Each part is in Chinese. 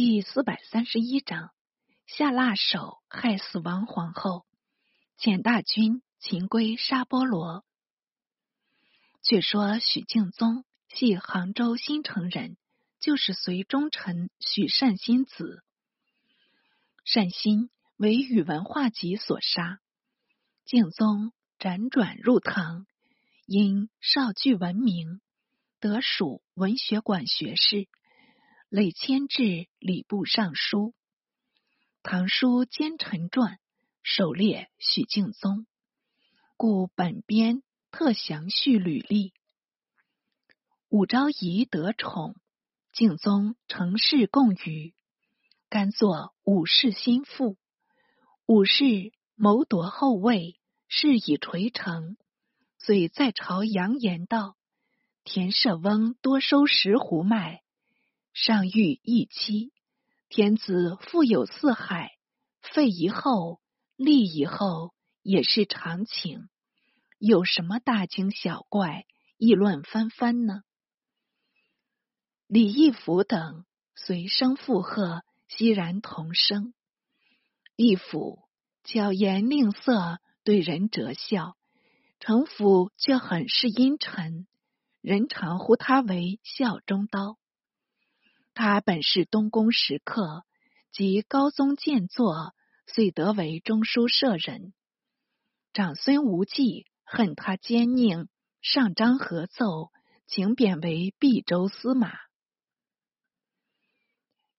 第四百三十一章：下辣手害死王皇后，遣大军擒归沙波罗。据说许敬宗系杭州新城人，就是隋忠臣许善心子。善心为宇文化及所杀，敬宗辗转入唐，因少具闻名，得属文学馆学士。累迁至礼部尚书，《唐书奸臣传》首列许敬宗，故本编特详叙履历。武昭仪得宠，敬宗乘势共娱，甘作武氏心腹。武氏谋夺后位，事已垂成，遂在朝扬言道：“田舍翁多收石斛麦。”上谕一妻，天子富有四海，废遗后，立以后，也是常情。有什么大惊小怪、议论纷纷呢？李义府等随声附和，欣然同声。义府巧言令色，对人折笑；程府却很是阴沉，人常呼他为笑中刀。他本是东宫食客，及高宗建作，遂得为中书舍人。长孙无忌恨他奸佞，上章合奏，请贬为毕州司马。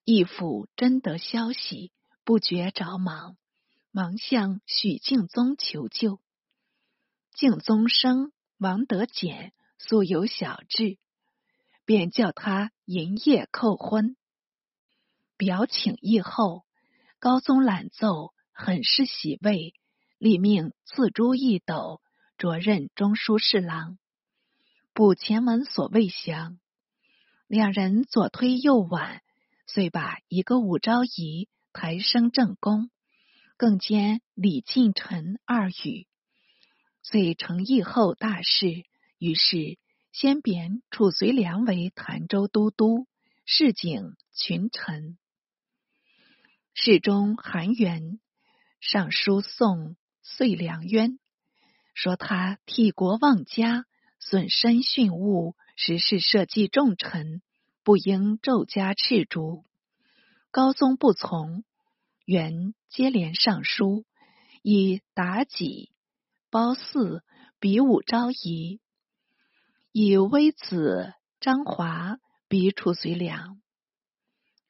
义父真得消息，不觉着忙，忙向许敬宗求救。敬宗生王德简素有小志。便叫他营业叩婚，表请议后，高宗览奏，很是喜慰，立命赐珠一斗，着任中书侍郎。补前文所未详，两人左推右挽，遂把一个武昭仪抬升正宫，更兼李敬臣二语，遂成议后大事。于是。先贬褚遂良为潭州都督，市井群臣。侍中韩元上书送遂良冤，说他替国忘家，损身殉物，实是社稷重臣，不应骤加斥逐。高宗不从，元接连上书，以妲己、褒姒比武昭仪。以微子张华比褚遂良，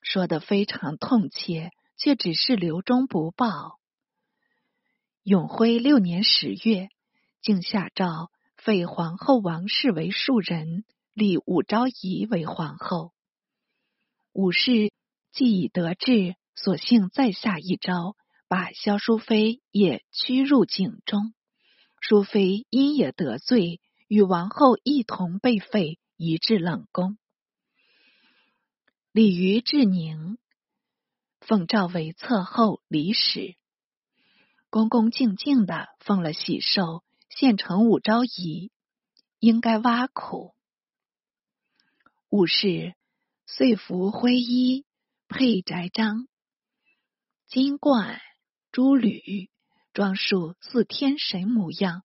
说的非常痛切，却只是留中不报。永徽六年十月，竟下诏废皇后王氏为庶人，立武昭仪为皇后。武氏既已得志，索性再下一招，把萧淑妃也驱入井中。淑妃因也得罪。与王后一同被废，移至冷宫。李于志宁奉诏为侧后李史，恭恭敬敬的奉了喜寿，献成武昭仪，应该挖苦。武士遂服灰衣，佩宅章，金冠珠履，装束似天神模样。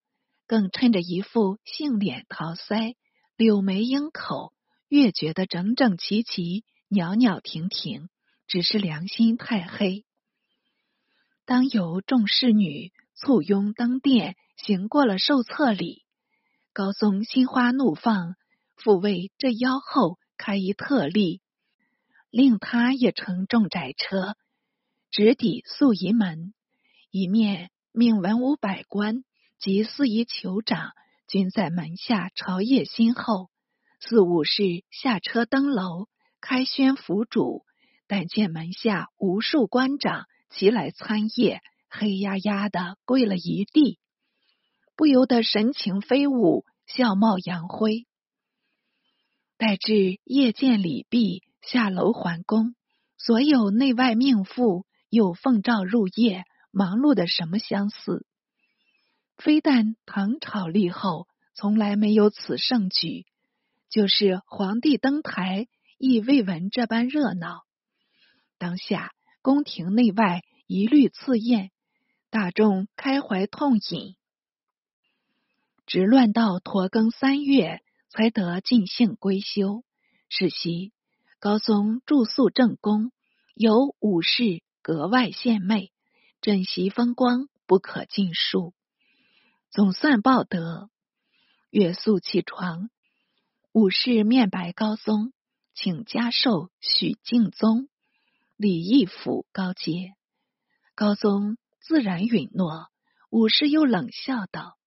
更趁着一副杏脸桃腮、柳眉樱口，越觉得整整齐齐、袅袅婷婷，只是良心太黑。当由众侍女簇拥登殿，行过了受册礼，高宗心花怒放，复为这妖后开一特例，令他也乘重窄车，直抵素仪门，一面命文武百官。及司仪酋长均在门下朝谒心候，四五士下车登楼开宣府主，但见门下无数官长齐来参谒，黑压压的跪了一地，不由得神情飞舞，笑貌扬辉。待至夜见礼毕，下楼还宫，所有内外命妇又奉诏入夜，忙碌的什么相似。非但唐朝立后从来没有此盛举，就是皇帝登台亦未闻这般热闹。当下，宫廷内外一律赐宴，大众开怀痛饮，直乱到驼更三月，才得尽兴归休。是夕，高宗住宿正宫，有武士格外献媚，枕席风光不可尽数。总算报得，月宿起床，武士面白高宗，请加授许敬宗。李义府高阶，高宗自然允诺。武士又冷笑道：“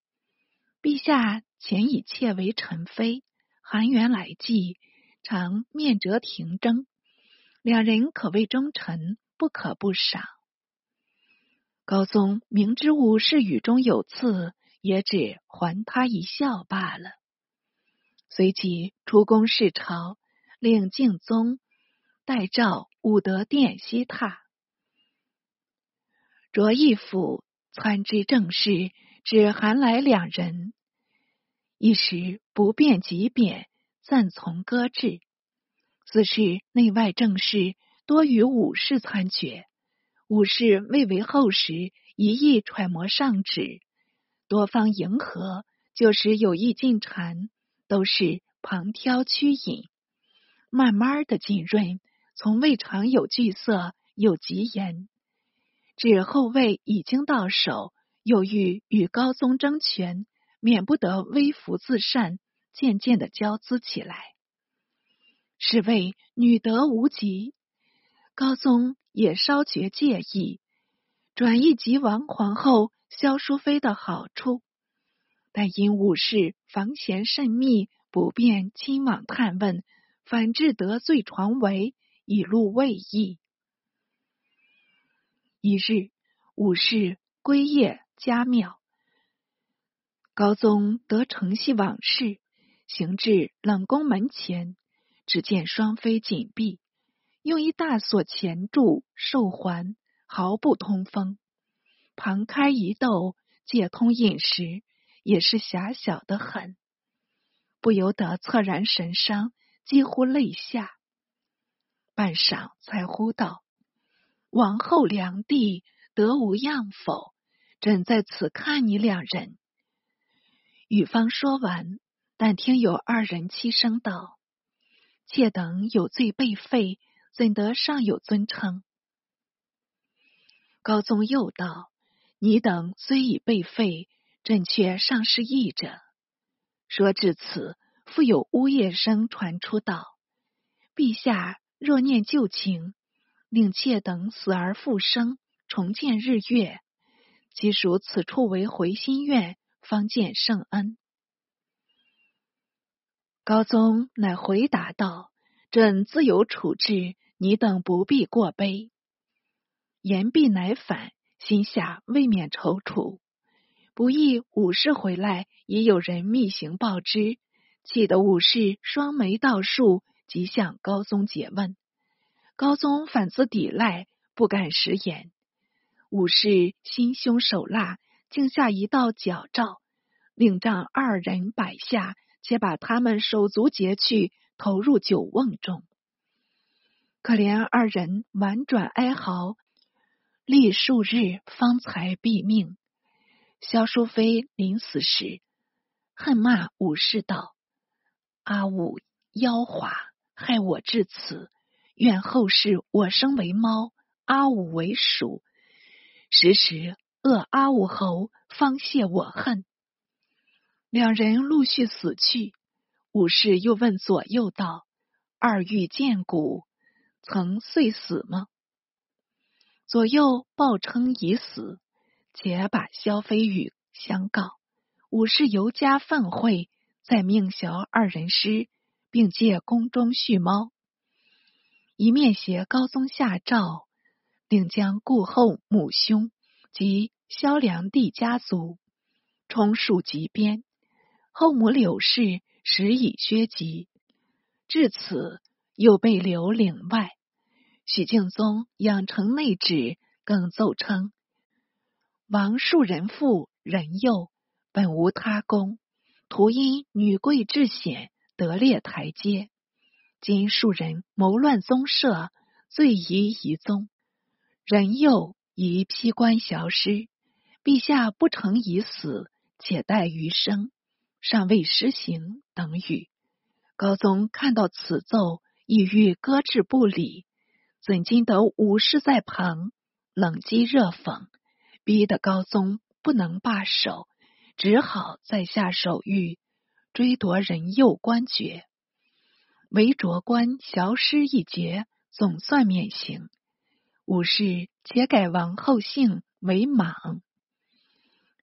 陛下前以妾为臣妃，含元来祭，常面折廷征，两人可谓忠臣，不可不赏。”高宗明知武士语中有刺，也只还他一笑罢了。随即出宫视朝，令敬宗代诏。武德殿西榻，卓义府参知政事，只含来两人。一时不便即贬，暂从搁置。此事内外政事多与武士参决，武士未为后时一意揣摩上旨，多方迎合，就使有意进谗，都是旁挑曲引，慢慢的浸润。从未尝有惧色，有疾言，指后位已经到手，又欲与高宗争权，免不得微服自善，渐渐的骄姿起来。是谓女德无极，高宗也稍觉介意，转意及王皇后萧淑妃的好处，但因武士防嫌甚密，不便亲往探问，反致得罪传为。以露未意。一日，武士归夜家庙，高宗得承系往事，行至冷宫门前，只见双妃紧闭，用一大锁钳住受环，毫不通风。旁开一斗，借通饮食，也是狭小的很，不由得恻然神伤，几乎泪下。半晌，才呼道：“王后良娣得无恙否？朕在此看你两人。”雨方说完，但听有二人欺声道：“妾等有罪被废，怎得尚有尊称？”高宗又道：“你等虽已被废，朕却尚是义者。”说至此，复有呜咽声传出道：“陛下。”若念旧情，令妾等死而复生，重见日月，即属此处为回心愿，方见圣恩。高宗乃回答道：“朕自有处置，你等不必过悲。”言毕乃返，心下未免踌躇。不意武士回来，已有人密行报之，气得武士双眉倒竖。即向高宗诘问，高宗反自抵赖，不敢食言。武士心胸手辣，竟下一道矫诏，令让二人摆下，且把他们手足截去，投入酒瓮中。可怜二人婉转哀嚎，历数日方才毙命。萧淑妃临死时，恨骂武士道：“阿武妖猾。”害我至此，愿后世我生为猫，阿武为鼠，时时恶阿武侯，方泄我恨。两人陆续死去，武士又问左右道：“二遇见骨，曾遂死吗？”左右报称已死，且把萧飞宇相告。武士尤加愤恚，再命小二人师。并借宫中蓄猫，一面携高宗下诏，并将顾后母兄及萧良帝家族充数级编。后母柳氏时已削籍，至此又被留岭外。许敬宗养成内旨，更奏称：王庶人妇人幼，本无他功，徒因女贵至显。得列台阶，今庶人谋乱宗社，罪疑遗宗，人又疑披官降师。陛下不成已死，且待余生，尚未施行等语。高宗看到此奏，意欲搁置不理，怎经得武士在旁冷讥热讽，逼得高宗不能罢手，只好再下手谕追夺人右官爵，韦卓官小师一节，总算免刑。武士且改王后姓为莽，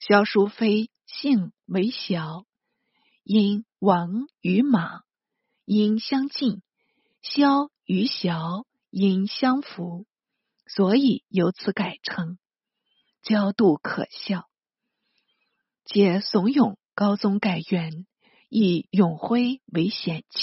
萧淑妃姓为小，因王与莽因相近，萧与小因相符，所以由此改称，焦度可笑。皆怂恿高宗改元，以永徽为显庆。